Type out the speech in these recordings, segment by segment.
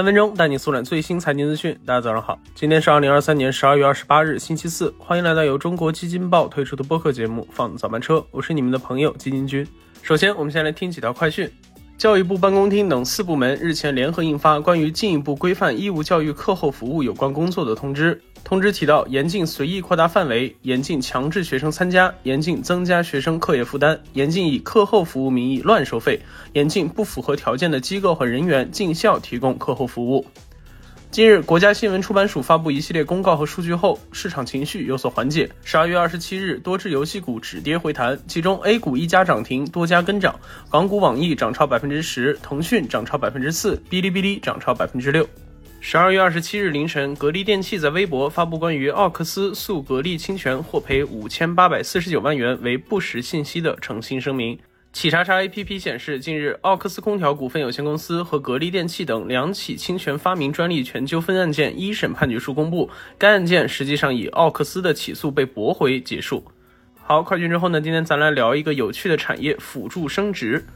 三分钟带你速览最新财经资讯。大家早上好，今天是二零二三年十二月二十八日，星期四。欢迎来到由中国基金报推出的播客节目《放早班车》，我是你们的朋友基金君。首先，我们先来听几条快讯。教育部办公厅等四部门日前联合印发关于进一步规范义务教育课后服务有关工作的通知。通知提到，严禁随意扩大范围，严禁强制学生参加，严禁增加学生课业负担，严禁以课后服务名义乱收费，严禁不符合条件的机构和人员进校提供课后服务。近日，国家新闻出版署发布一系列公告和数据后，市场情绪有所缓解。十二月二十七日，多只游戏股止跌回弹，其中 A 股一家涨停，多家跟涨。港股网易涨超百分之十，腾讯涨超百分之四，哔哩哔哩涨超百分之六。十二月二十七日凌晨，格力电器在微博发布关于奥克斯诉格力侵权获赔五千八百四十九万元为不实信息的澄清声明。企查查 APP 显示，近日奥克斯空调股份有限公司和格力电器等两起侵权发明专利权纠纷案件一审判决书公布，该案件实际上以奥克斯的起诉被驳回结束。好，快讯之后呢，今天咱来聊一个有趣的产业——辅助生殖。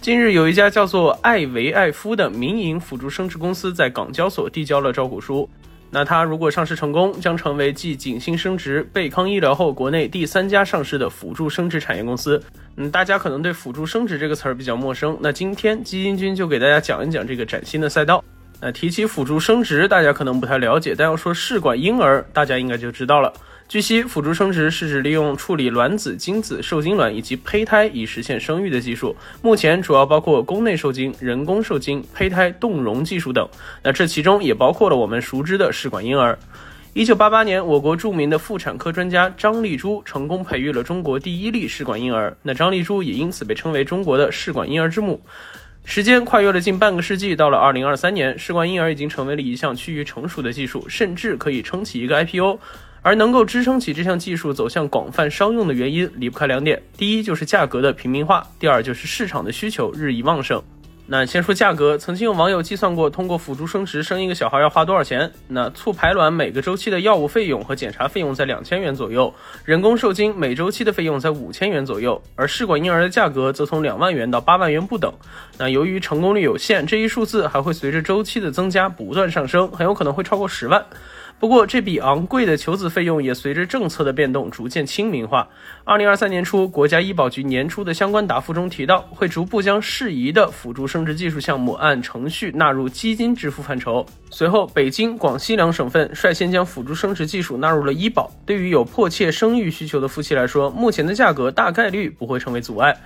近日，有一家叫做艾维艾夫的民营辅助生殖公司在港交所递交了招股书。那它如果上市成功，将成为继景星生殖、贝康医疗后国内第三家上市的辅助生殖产业公司。嗯，大家可能对辅助生殖这个词儿比较陌生，那今天基金君就给大家讲一讲这个崭新的赛道。那提起辅助生殖，大家可能不太了解，但要说试管婴儿，大家应该就知道了。据悉，辅助生殖是指利用处理卵子、精子、受精卵以及胚胎以实现生育的技术。目前主要包括宫内受精、人工受精、胚胎冻融技术等。那这其中也包括了我们熟知的试管婴儿。一九八八年，我国著名的妇产科专家张丽珠成功培育了中国第一例试管婴儿。那张丽珠也因此被称为中国的试管婴儿之母。时间跨越了近半个世纪，到了二零二三年，试管婴儿已经成为了一项趋于成熟的技术，甚至可以撑起一个 IPO。而能够支撑起这项技术走向广泛商用的原因，离不开两点：第一就是价格的平民化，第二就是市场的需求日益旺盛。那先说价格，曾经有网友计算过，通过辅助生殖生一个小孩要花多少钱？那促排卵每个周期的药物费用和检查费用在两千元左右，人工受精每周期的费用在五千元左右，而试管婴儿的价格则从两万元到八万元不等。那由于成功率有限，这一数字还会随着周期的增加不断上升，很有可能会超过十万。不过，这笔昂贵的求子费用也随着政策的变动逐渐亲民化。二零二三年初，国家医保局年初的相关答复中提到，会逐步将适宜的辅助生殖技术项目按程序纳入基金支付范畴。随后，北京、广西两省份率先将辅助生殖技术纳入了医保。对于有迫切生育需求的夫妻来说，目前的价格大概率不会成为阻碍。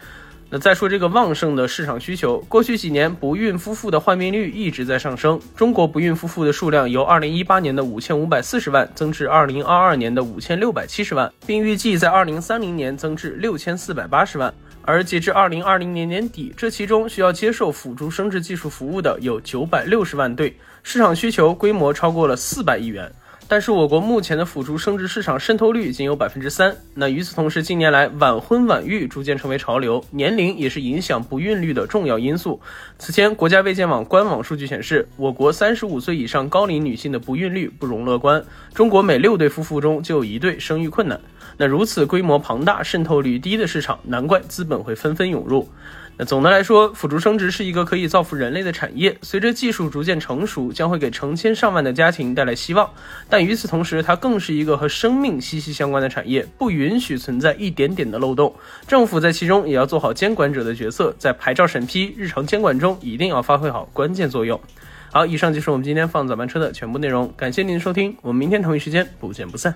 那再说这个旺盛的市场需求，过去几年不孕夫妇的患病率一直在上升。中国不孕夫妇的数量由二零一八年的五千五百四十万增至二零二二年的五千六百七十万，并预计在二零三零年增至六千四百八十万。而截至二零二零年年底，这其中需要接受辅助生殖技术服务的有九百六十万对，市场需求规模超过了四百亿元。但是我国目前的辅助生殖市场渗透率仅有百分之三。那与此同时，近年来晚婚晚育逐渐成为潮流，年龄也是影响不孕率的重要因素。此前，国家卫健网官网数据显示，我国三十五岁以上高龄女性的不孕率不容乐观，中国每六对夫妇中就有一对生育困难。那如此规模庞大、渗透率低的市场，难怪资本会纷纷涌入。那总的来说，辅助生殖是一个可以造福人类的产业。随着技术逐渐成熟，将会给成千上万的家庭带来希望。但与此同时，它更是一个和生命息息相关的产业，不允许存在一点点的漏洞。政府在其中也要做好监管者的角色，在牌照审批、日常监管中一定要发挥好关键作用。好，以上就是我们今天放早班车的全部内容，感谢您的收听，我们明天同一时间不见不散。